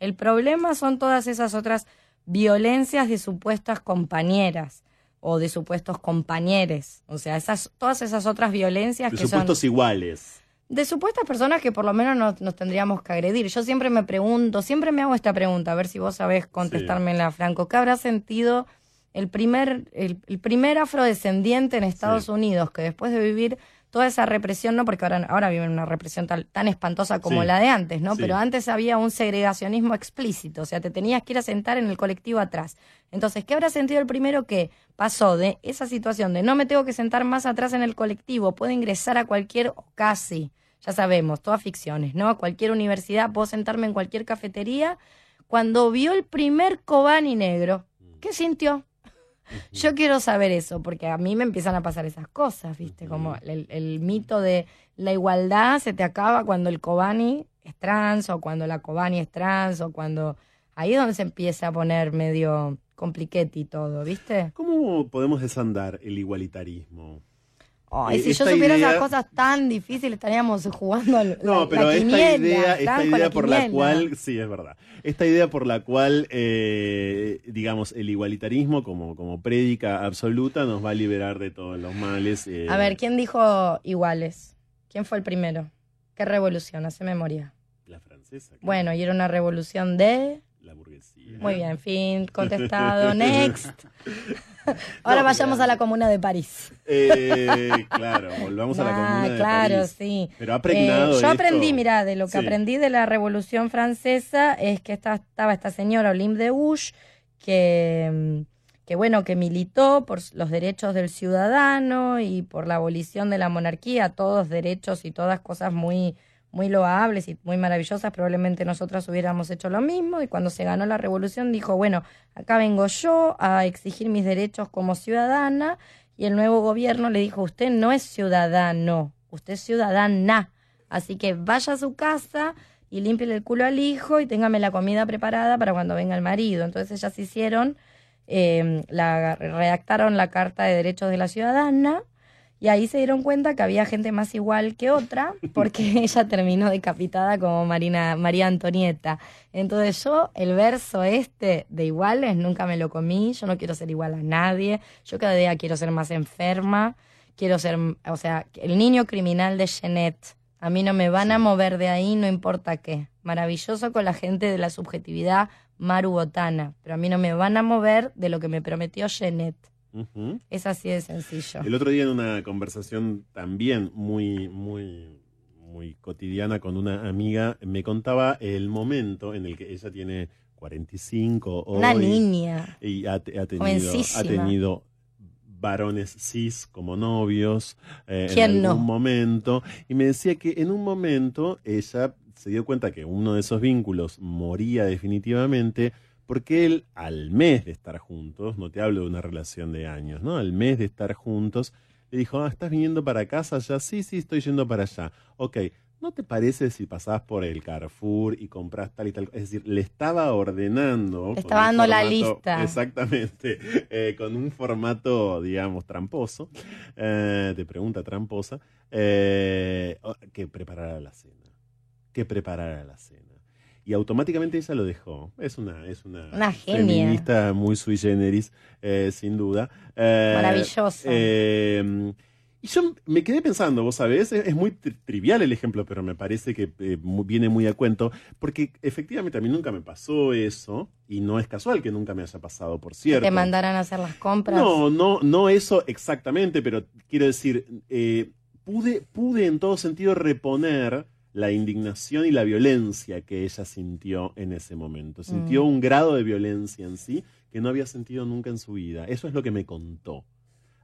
El problema son todas esas otras violencias de supuestas compañeras o de supuestos compañeros. O sea, esas, todas esas otras violencias De que son supuestos iguales. De supuestas personas que por lo menos nos, nos tendríamos que agredir. Yo siempre me pregunto, siempre me hago esta pregunta, a ver si vos sabés contestármela, Franco. ¿Qué habrá sentido el primer, el, el primer afrodescendiente en Estados Sí. Unidos que después de vivir toda esa represión, no porque ahora, ahora viven una represión tal- tan espantosa como Sí. la de antes, ¿no? Sí. Pero antes había un segregacionismo explícito, o sea, te tenías que ir a sentar en el colectivo atrás. Entonces, ¿qué habrá sentido el primero que pasó de esa situación de no me tengo que sentar más atrás en el colectivo, puedo ingresar a cualquier, o casi, ya sabemos, todas ficciones, ¿no? A cualquier universidad, puedo sentarme en cualquier cafetería. Cuando vio el primer Kobani negro, ¿qué sintió? Yo quiero saber eso, porque a mí me empiezan a pasar esas cosas, ¿viste? Como el, el mito de la igualdad se te acaba cuando el Kobani es trans, o cuando la Kobani es trans, o cuando... Ahí es donde se empieza a poner medio compliquete y todo, ¿viste? ¿Cómo podemos desandar el igualitarismo? Ay, Eh, si yo supiera idea- esas cosas tan difíciles, estaríamos jugando al- No, la, pero la esta idea, esta idea por la cual, sí, es verdad. Esta idea por la cual, eh, digamos, el igualitarismo como, como prédica absoluta nos va a liberar de todos los males. eh. A ver, ¿quién dijo iguales? ¿Quién fue el primero? ¿Qué revolución? Hace memoria. La francesa. Bueno, y era una revolución de... La burguesía. Muy bien, fin, *laughs* contestado, next. *laughs* *laughs* Ahora No, vayamos claro. a la comuna de París. Eh, claro, volvamos a la *laughs* Ah, comuna de claro, París. sí. Pero ha pregnado Eh, yo esto- aprendí, mira, de lo que Sí. aprendí de la Revolución Francesa es que esta- estaba esta señora Olympe de Gouges que, mm, que bueno, que militó por los derechos del ciudadano y por la abolición de la monarquía, todos derechos y todas cosas muy muy loables y muy maravillosas, probablemente nosotras hubiéramos hecho lo mismo y cuando se ganó la revolución dijo, bueno, acá vengo yo a exigir mis derechos como ciudadana y el nuevo gobierno le dijo, usted no es ciudadano, usted es ciudadana, así que vaya a su casa y limpie el culo al hijo y téngame la comida preparada para cuando venga el marido. Entonces ellas hicieron, eh, la, redactaron la Carta de Derechos de la Ciudadana y ahí se dieron cuenta que había gente más igual que otra, porque *laughs* ella terminó decapitada como Marina, María Antonieta. Entonces yo, el verso este de iguales, nunca me lo comí, yo no quiero ser igual a nadie, yo cada día quiero ser más enferma, quiero ser, o sea, el niño criminal de Jeanette, a mí no me van a mover de ahí, no importa qué. Maravilloso con la gente de la subjetividad marubotana, pero a mí no me van a mover de lo que me prometió Jeanette. Es así de sencillo. El otro día en una conversación también muy, muy, muy cotidiana con una amiga, me contaba el momento en el que ella tiene 45 hoy, Una niña. y ha, te- ha tenido, ha tenido varones cis como novios eh, en ¿Quién algún no? momento y me decía que en un momento ella se dio cuenta que uno de esos vínculos moría definitivamente porque él al mes de estar juntos, no te hablo de una relación de años, ¿no? Al mes de estar juntos, le dijo, ah, ¿estás viniendo para casa ya? Sí, sí, estoy yendo para allá. Ok, ¿no te parece si pasás por el Carrefour y compras tal y tal? Es decir, le estaba ordenando. Le estaba dando la lista. Exactamente, *laughs* eh, con un formato, digamos, tramposo, eh, de pregunta tramposa, eh, que preparara la cena. Que preparara la cena. Y automáticamente ella lo dejó. Es una, es una, Una genia. feminista muy sui generis, eh, sin duda. Eh, Maravillosa. eh, y yo me quedé pensando, vos sabés, es, es muy tri- trivial el ejemplo, pero me parece que eh, viene muy a cuento, porque efectivamente a mí nunca me pasó eso, y no es casual que nunca me haya pasado, por Que cierto. te mandaran a hacer las compras. No, no, no eso exactamente, pero quiero decir, pude, pude en todo sentido reponer la indignación y la violencia que ella sintió en ese momento. Sintió Mm. un grado de violencia en sí que no había sentido nunca en su vida. Eso es lo que me contó.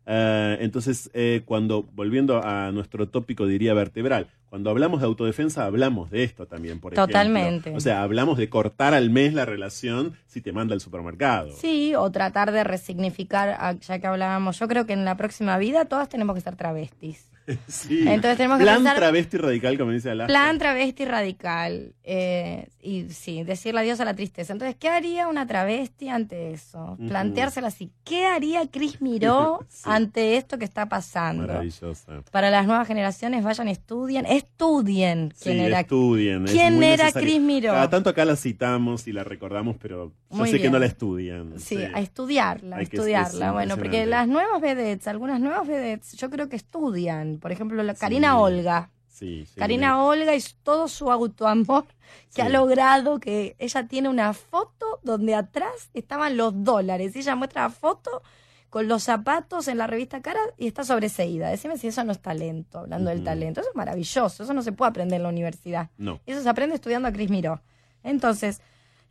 Eh, entonces, eh, cuando, volviendo a nuestro tópico, diría vertebral, cuando hablamos de autodefensa, hablamos de esto también, por ejemplo. Totalmente. O sea, hablamos de cortar al mes la relación si te manda al supermercado. Sí, o tratar de resignificar, ah, ya que hablábamos, yo creo que en la próxima vida todas tenemos que ser travestis. *laughs* Sí. Entonces tenemos que Plan pensar- travesti radical, como dice Alaska. Plan travesti radical. eh, y sí, decirle adiós a la tristeza. Entonces, ¿qué haría una travesti ante eso? Planteársela así. ¿Qué haría Cris Miró *laughs* Sí. ante esto que está pasando? Maravillosa. Para las nuevas generaciones, vayan, estudien, estudien quién sí, era. estudien. es ¿Quién muy era. Cris Miró? Cada tanto acá la citamos y la recordamos, pero yo Muy sé que bien. no la estudian. Sí, a estudiarla, a que- estudiarla. es bueno, porque las nuevas vedettes, algunas nuevas vedettes, yo creo que estudian. Por ejemplo, la Karina Olga. Sí, sí, Karina Olga y todo su autoamor que ha logrado que ella tiene una foto donde atrás estaban los dólares. Y ella muestra la foto con los zapatos en la revista Cara y está sobreseída. Decime si eso no es talento, hablando del talento. Eso es maravilloso, eso no se puede aprender en la universidad. No. Eso se aprende estudiando a Cris Miró. Entonces,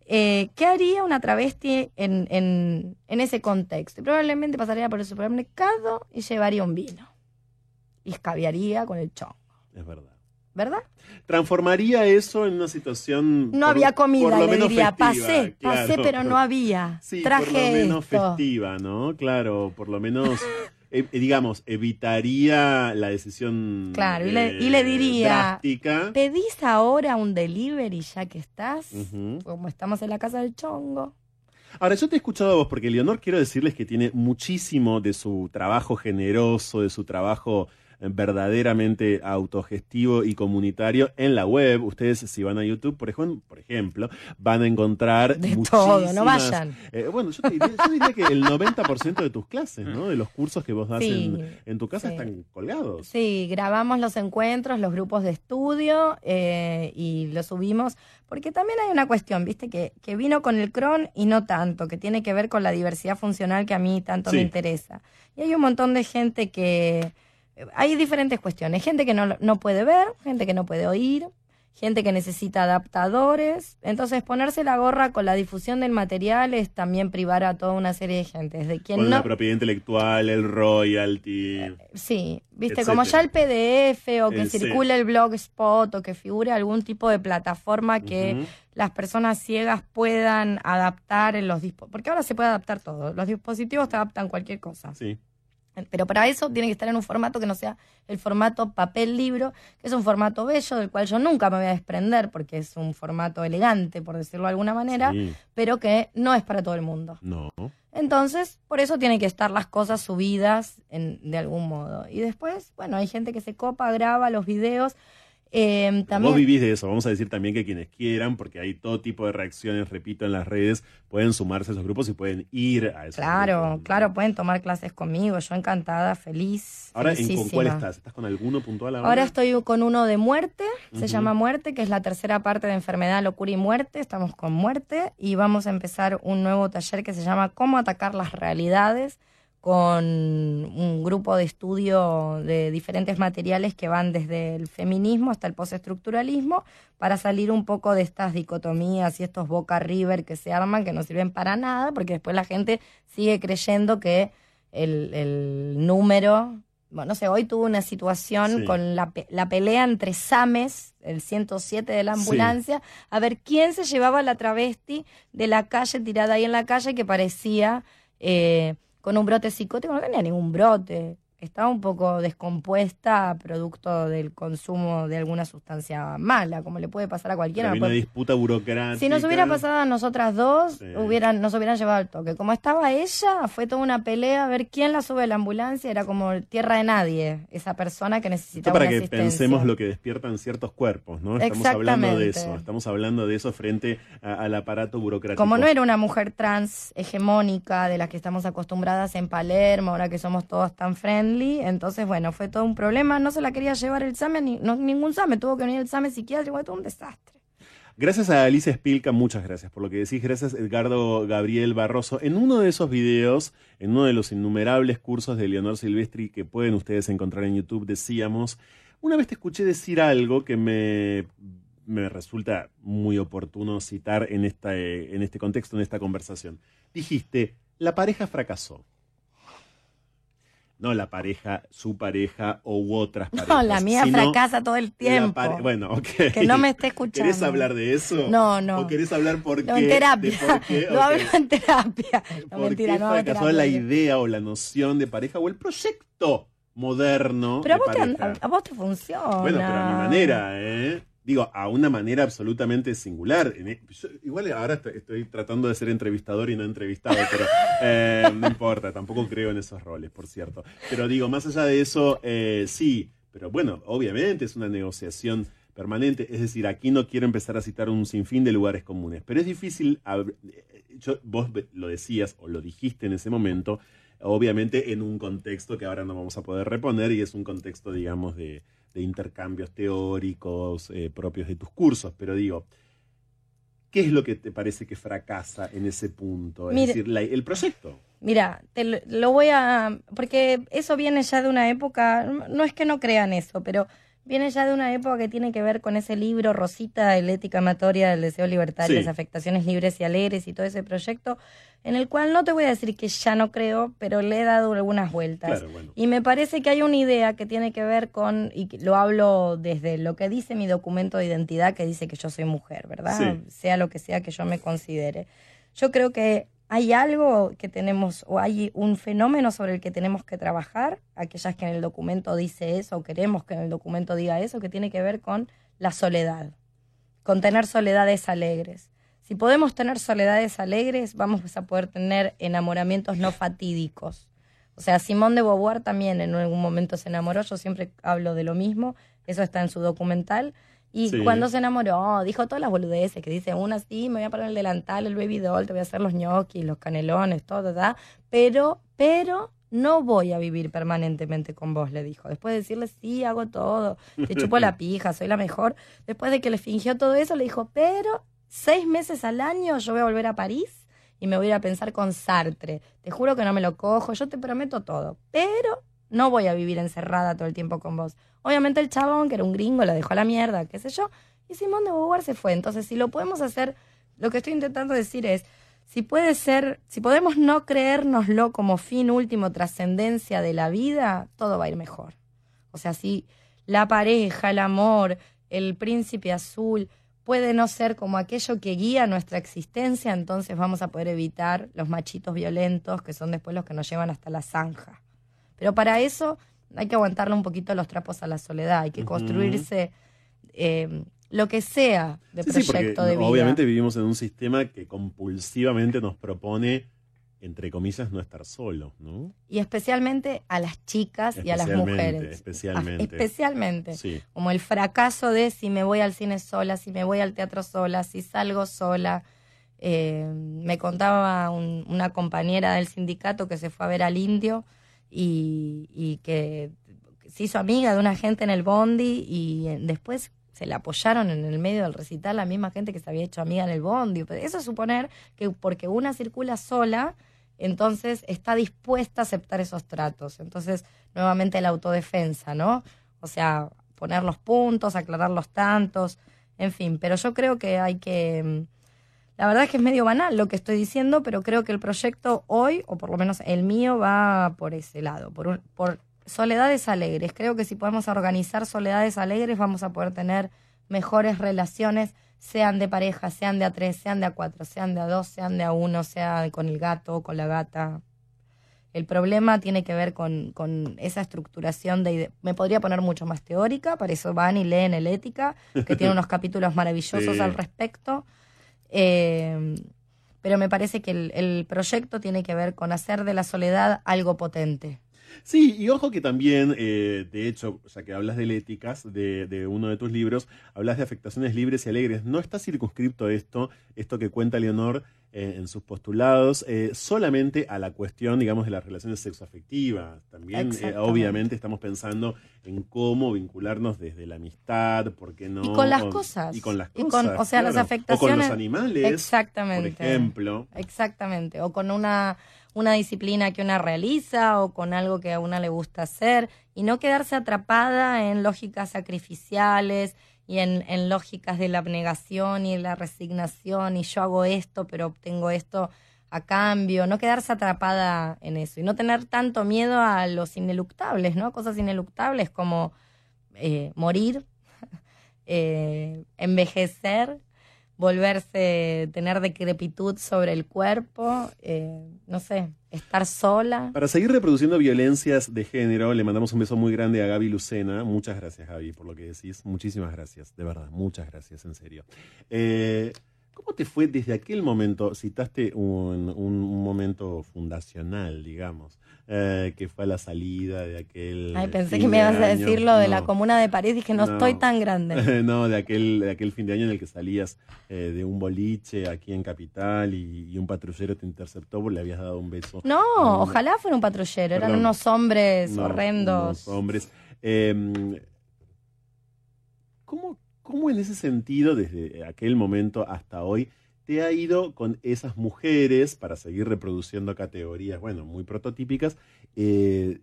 eh, ¿qué haría una travesti en, en, en ese contexto? Probablemente pasaría por el supermercado y llevaría un vino. Y escabiaría con el chongo. Es verdad. ¿verdad? Transformaría eso en una situación. No por- había por comida, lo le menos diría, festiva, pasé, claro. pasé, pero no había. *laughs* Sí, Traje por lo menos esto. festiva, ¿no? Claro, por lo menos, eh, eh, digamos, evitaría la decisión. Claro, y le, eh, y le diría, drástica. ¿pedís ahora un delivery ya que estás? Como estamos en la casa del chongo. Ahora, yo te he escuchado a vos, porque Leonor quiero decirles que tiene muchísimo de su trabajo generoso, de su trabajo eh, verdaderamente autogestivo y comunitario en la web. Ustedes, si van a YouTube, por ejemplo, por ejemplo van a encontrar De todo, no vayan. Eh, bueno, yo, te diría, yo diría que el 90% de tus clases, ¿no? De los cursos que vos das Sí, en, en tu casa sí. están colgados. Sí, grabamos los encuentros, los grupos de estudio eh, y los subimos, porque también hay una cuestión, viste, que, que vino con el cron y no tanto, que tiene que ver con la diversidad funcional que a mí tanto Sí. me interesa. Y hay un montón de gente que... Hay diferentes cuestiones, gente que no, no puede ver, gente que no puede oír, gente que necesita adaptadores. Entonces, ponerse la gorra con la difusión del material es también privar a toda una serie de gente. Desde quien Con no, la propiedad intelectual, el royalty. Sí, viste, etcétera. como ya el PDF o que El C. circule el blogspot o que figure algún tipo de plataforma que las personas ciegas puedan adaptar en los dispositivos. Porque ahora se puede adaptar todo. Los dispositivos te adaptan cualquier cosa. Sí. Pero para eso tiene que estar en un formato que no sea el formato papel-libro, que es un formato bello del cual yo nunca me voy a desprender porque es un formato elegante, por decirlo de alguna manera, Sí. pero que no es para todo el mundo. No. Entonces, por eso tienen que estar las cosas subidas en, de algún modo. Y después, bueno, hay gente que se copa, graba los videos. Eh, Vos vivís de eso. Vamos a decir también que quienes quieran, porque hay todo tipo de reacciones, repito, en las redes, pueden sumarse a esos grupos y pueden ir a esos claro, grupos. claro, pueden tomar clases conmigo. Yo encantada, feliz. Ahora, ¿en, ¿con cuál estás? ¿Estás con alguno puntual ahora? Ahora estoy con uno de muerte, se llama Muerte, que es la tercera parte de Enfermedad, Locura y Muerte. Estamos con Muerte y vamos a empezar un nuevo taller que se llama Cómo atacar las realidades con un grupo de estudio de diferentes materiales que van desde el feminismo hasta el postestructuralismo para salir un poco de estas dicotomías y estos boca river que se arman que no sirven para nada porque después la gente sigue creyendo que el, el número bueno, no sé, hoy tuve una situación Sí. con la, pe- la pelea entre Sames, el 107 de la Sí. ambulancia, a ver quién se llevaba la travesti de la calle, tirada ahí en la calle, que parecía eh, con un brote psicótico. No tenía ningún brote. Estaba un poco descompuesta, producto del consumo de alguna sustancia mala, como le puede pasar a cualquiera. Había una puede- disputa burocrática. si nos hubiera pasado a nosotras dos, Sí. hubieran, nos hubieran llevado al toque. Como estaba ella, fue toda una pelea a ver quién la sube a la ambulancia. Era como tierra de nadie, esa persona que Esto necesitaba para una que asistencia. pensemos lo que despiertan ciertos cuerpos, ¿no? Estamos hablando de eso, estamos hablando de eso frente a- al aparato burocrático. Como no era una mujer trans hegemónica de las que estamos acostumbradas en Palermo, ahora que somos todos tan entonces bueno, fue todo un problema. No se la quería llevar el SAME, ni, ningún SAME, tuvo que venir el SAME psiquiátrico, fue todo un desastre. Gracias a Alicia Spilka, muchas gracias por lo que decís. Gracias Edgardo Gabriel Barroso. En uno de esos videos, en uno de los innumerables cursos de Leonor Silvestri que pueden ustedes encontrar en YouTube, decíamos, una vez te escuché decir algo que me, me resulta muy oportuno citar en, esta, eh, en este contexto, en esta conversación. Dijiste, la pareja fracasó. No la pareja, su pareja u otras parejas. No, la mía sino fracasa todo el tiempo. Bueno, ok. Que no me esté *laughs* escuchando. ¿Querés hablar de eso? No, no. ¿O querés hablar por No, qué? en terapia. por qué? *laughs* Lo Ok. hablo en terapia. No, ¿Por mentira, qué no fracasó la idea o la noción de pareja o el proyecto moderno Pero a vos, te, a vos te funciona. Bueno, pero a mi manera, ¿eh? Digo, a una manera absolutamente singular. E- yo igual ahora estoy, tratando de ser entrevistador y no entrevistado, pero eh, no importa, tampoco creo en esos roles, por cierto. Pero digo, más allá de eso, eh, sí, pero bueno, obviamente es una negociación permanente. Es decir, aquí no quiero empezar a citar un sinfín de lugares comunes, pero es difícil, eh, yo- vos lo decías o lo dijiste en ese momento, obviamente en un contexto que ahora no vamos a poder reponer y es un contexto, digamos, de, de intercambios teóricos eh, propios de tus cursos, pero digo, ¿qué es lo que te parece que fracasa en ese punto? Es decir, la- el proyecto. Mira, te lo, lo voy a... Porque eso viene ya de una época, no es que no crean eso, pero viene ya de una época que tiene que ver con ese libro Rosita, el ética amatoria del deseo libertario, Sí. las afectaciones libres y alegres y todo ese proyecto, en el cual no te voy a decir que ya no creo, pero le he dado algunas vueltas. Claro, bueno. Y me parece que hay una idea que tiene que ver con, y lo hablo desde lo que dice mi documento de identidad, que dice que yo soy mujer, ¿verdad? Sí. Sea lo que sea que yo me considere. Yo creo que hay algo que tenemos, o hay un fenómeno sobre el que tenemos que trabajar, aquellas que en el documento dice eso, o queremos que en el documento diga eso, que tiene que ver con la soledad, con tener soledades alegres. Si podemos tener soledades alegres, vamos a poder tener enamoramientos no fatídicos. O sea, Simón de Beauvoir también en algún momento se enamoró, yo siempre hablo de lo mismo, eso está en su documental. Y Sí. cuando se enamoró, dijo todas las boludeces que dice una sí, me voy a poner el delantal, el baby doll, te voy a hacer los ñoquis, los canelones, todo, ¿verdad? Pero, pero no voy a vivir permanentemente con vos, le dijo. Después de decirle, sí, hago todo, te chupo la *laughs* pija, soy la mejor. Después de que le fingió todo eso, le dijo, pero seis meses al año yo voy a volver a París y me voy a ir a pensar con Sartre. Te juro que no me lo cojo, yo te prometo todo. Pero no voy a vivir encerrada todo el tiempo con vos. Obviamente el chabón, que era un gringo, la dejó a la mierda, qué sé yo, y Simón de Beauvoir se fue. Entonces, si lo podemos hacer, lo que estoy intentando decir es, si puede ser, si podemos no creérnoslo como fin último, trascendencia de la vida, todo va a ir mejor. O sea, si la pareja, el amor, el príncipe azul puede no ser como aquello que guía nuestra existencia, entonces vamos a poder evitar los machitos violentos que son después los que nos llevan hasta la zanja. Pero para eso hay que aguantarle un poquito los trapos a la soledad, hay que construirse eh, lo que sea de Sí, sí, porque proyecto de vida. obviamente vivimos en un sistema que compulsivamente nos propone, entre comillas, no estar solo, ¿no? Y especialmente a las chicas y a las mujeres. especialmente. Especialmente. Sí. Como el fracaso de si me voy al cine sola, si me voy al teatro sola, si salgo sola. Eh, me contaba un- una compañera del sindicato que se fue a ver al indio y, y que se hizo amiga de una gente en el bondi y eh, después se la apoyaron en el medio del recital la misma gente que se había hecho amiga en el bondi. Eso es suponer que porque una circula sola, entonces está dispuesta a aceptar esos tratos. Entonces, nuevamente la autodefensa, ¿no? O sea, poner los puntos, aclarar los tantos, en fin. Pero yo creo que hay que... mm, La verdad es que es medio banal lo que estoy diciendo, pero creo que el proyecto hoy, o por lo menos el mío, va por ese lado, por, un- por soledades alegres. Creo que si podemos organizar soledades alegres vamos a poder tener mejores relaciones, sean de pareja, sean de a tres, sean de a cuatro, sean de a dos, sean de a uno, sea con el gato, con la gata. El problema tiene que ver con, con esa estructuración de Me podría poner mucho más teórica, para eso van y leen el Ética, que tiene *laughs* unos capítulos maravillosos Sí. al respecto. Eh, pero me parece que el, el proyecto tiene que ver con hacer de la soledad algo potente. Sí, y ojo que también, eh, de hecho, ya que hablas de éticas de, de uno de tus libros, hablas de afectaciones libres y alegres. No está circunscripto esto, esto que cuenta Leonor eh, en sus postulados, eh, solamente a la cuestión, digamos, de las relaciones sexoafectivas. También, eh, obviamente, estamos pensando en cómo vincularnos desde la amistad, ¿por qué no? Y con las O- cosas. Y con las Y cosas. con- o sea, las afectaciones- O con los animales. Exactamente. Por ejemplo. Exactamente. O con una, una disciplina que una realiza o con algo que a una le gusta hacer y no quedarse atrapada en lógicas sacrificiales y en, en lógicas de la abnegación y la resignación y yo hago esto pero obtengo esto a cambio, no quedarse atrapada en eso y no tener tanto miedo a los ineluctables, ¿no? Cosas ineluctables como eh, morir, *laughs* eh, envejecer, volverse, tener decrepitud sobre el cuerpo, eh, no sé, estar sola. Para seguir reproduciendo violencias de género, le mandamos un beso muy grande a Gaby Lucena. Muchas gracias, Gaby, por lo que decís. Muchísimas gracias, de verdad, muchas gracias, en serio. Eh, ¿Cómo te fue desde aquel momento? Citaste un, un- un momento fundacional, digamos, eh, que fue la salida de aquel. Ay, pensé que me de ibas a decir lo de la comuna de París, dije, no, No. estoy tan grande. *laughs* no, de aquel, de aquel fin de año en el que salías eh, de un boliche aquí en Capital y, y un patrullero te interceptó porque le habías dado un beso. No, a un- ojalá fuera un patrullero, eran unos hombres horrendos. unos hombres. Eh, ¿cómo, ¿Cómo en ese sentido, desde aquel momento hasta hoy, te ha ido con esas mujeres, para seguir reproduciendo categorías, bueno, muy prototípicas, eh,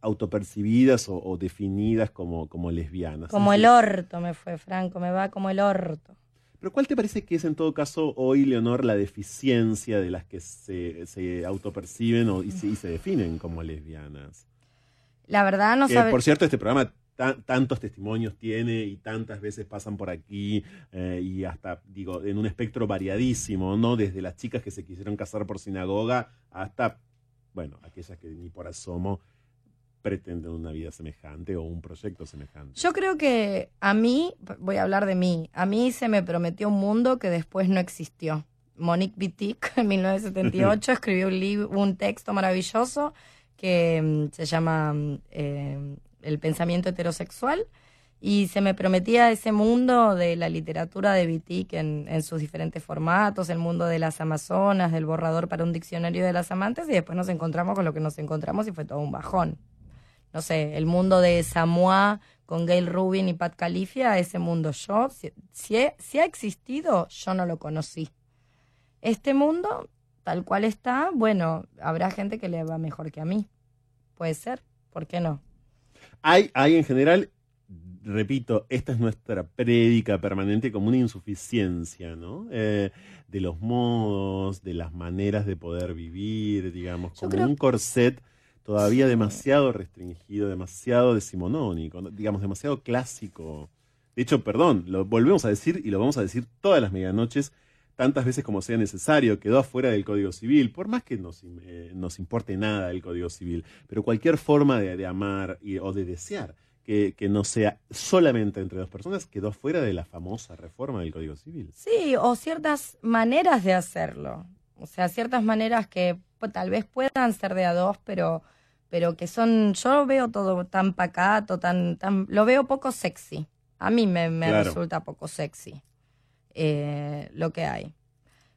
autopercibidas o, o definidas como, como lesbianas. Como Sí, el orto me fue, Franco, me va como el orto. Pero ¿cuál te parece que es en todo caso hoy, Leonor, la deficiencia de las que se, se autoperciben o- y, se, y se definen como lesbianas? La verdad no Que, sabe... por cierto, este programa tantos testimonios tiene y tantas veces pasan por aquí eh, y hasta, digo, en un espectro variadísimo, ¿no? Desde las chicas que se quisieron casar por sinagoga hasta, bueno, aquellas que ni por asomo pretenden una vida semejante o un proyecto semejante. Yo creo que a mí, voy a hablar de mí, a mí se me prometió un mundo que después no existió. Monique Wittig, *laughs* en 1978, escribió un, un texto maravilloso que mm, se llama mm, eh, El pensamiento heterosexual y se me prometía ese mundo de la literatura de Wittig en, en sus diferentes formatos, el mundo de las amazonas, del borrador para un diccionario de las amantes y después nos encontramos con lo que nos encontramos y fue todo un bajón no sé, el mundo de Samoa con Gail Rubin y Pat Califia, ese mundo yo, si, si ha existido, yo no lo conocí. Este mundo, tal cual está, bueno, habrá gente que le va mejor que a mí. Puede ser, ¿por qué no? Hay, hay en general, repito, esta es nuestra prédica permanente como una insuficiencia, ¿no? Eh, de los modos, de las maneras de poder vivir, digamos, como creo- un corset todavía demasiado restringido, demasiado decimonónico, digamos, demasiado clásico. De hecho, perdón, lo volvemos a decir y lo vamos a decir todas las medianoches, tantas veces como sea necesario, quedó afuera del Código Civil, por más que nos, eh, nos importe nada el Código Civil, pero cualquier forma de, de amar y- o de desear que, que no sea solamente entre dos personas quedó fuera de la famosa reforma del Código Civil. Sí, o ciertas maneras de hacerlo. O sea, ciertas maneras que pues, tal vez puedan ser de a dos, pero, pero que son, yo veo todo tan pacato, tan, tan, lo veo poco sexy. A mí me, me Claro. resulta poco sexy eh, lo que hay.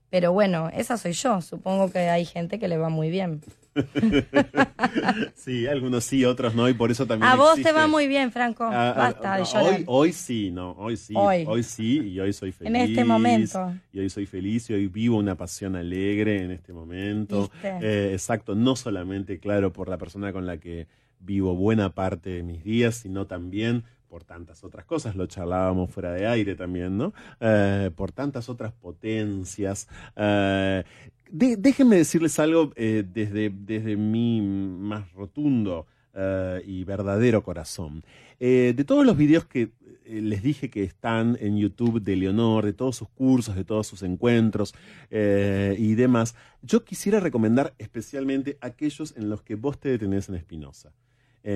Pero bueno, esa soy yo. Supongo que hay gente que le va muy bien. *laughs* Sí, algunos sí, otros no, y por eso también. A vos te va muy bien, Franco. Ah, ah, Basta no, llorar. hoy, hoy sí, no, hoy sí, Hoy. hoy, sí, y hoy soy feliz. En este momento. Y hoy soy feliz y hoy vivo una pasión alegre en este momento. Eh, exacto, no solamente, claro, por la persona con la que vivo buena parte de mis días, sino también por tantas otras cosas, lo charlábamos fuera de aire también, ¿no? Eh, por tantas otras potencias. Eh, déjenme decirles algo eh, desde, desde mi más rotundo y verdadero corazón. De todos los videos que les dije que están en YouTube de Leonor, de todos sus cursos, de todos sus encuentros y demás, yo quisiera recomendar especialmente aquellos en los que vos te detenés en Spinoza,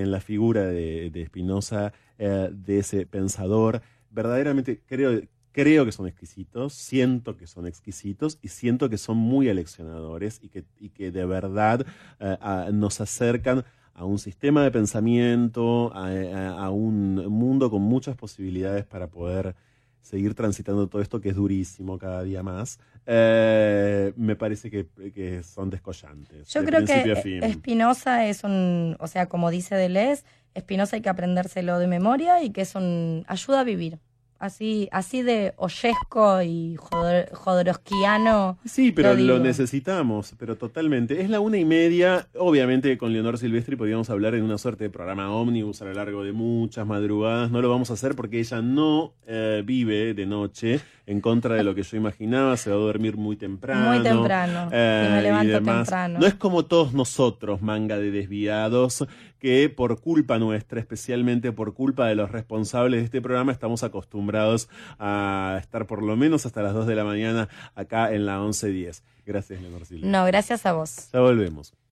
en la figura de de Spinoza, eh, de ese pensador. Verdaderamente creo, creo que son exquisitos, siento que son exquisitos y siento que son muy aleccionadores y que, y que de verdad eh, nos acercan a un sistema de pensamiento, a- a un mundo con muchas posibilidades para poder seguir transitando todo esto que es durísimo cada día más, eh, me parece que, que son descollantes. Yo de creo que. Espinosa es un, o sea, como dice Deleuze, Espinosa hay que aprendérselo de memoria y que es un ayuda a vivir. Así, así de oyesco y jodor- jodorowskiano. Sí, pero lo necesitamos, pero totalmente. Es la una y media. Obviamente con Leonor Silvestri podríamos hablar en una suerte de programa ómnibus a lo largo de muchas madrugadas. No lo vamos a hacer porque ella no eh, vive de noche, en contra de lo que yo imaginaba. Se va a dormir muy temprano. Muy temprano. eh, y me levanto demás. temprano. No es como todos nosotros, manga de desviados, que por culpa nuestra, especialmente por culpa de los responsables de este programa, estamos acostumbrados a estar por lo menos hasta las 2 de la mañana acá en la 1110. Gracias, Leonor Silva. No, gracias a vos. Ya volvemos.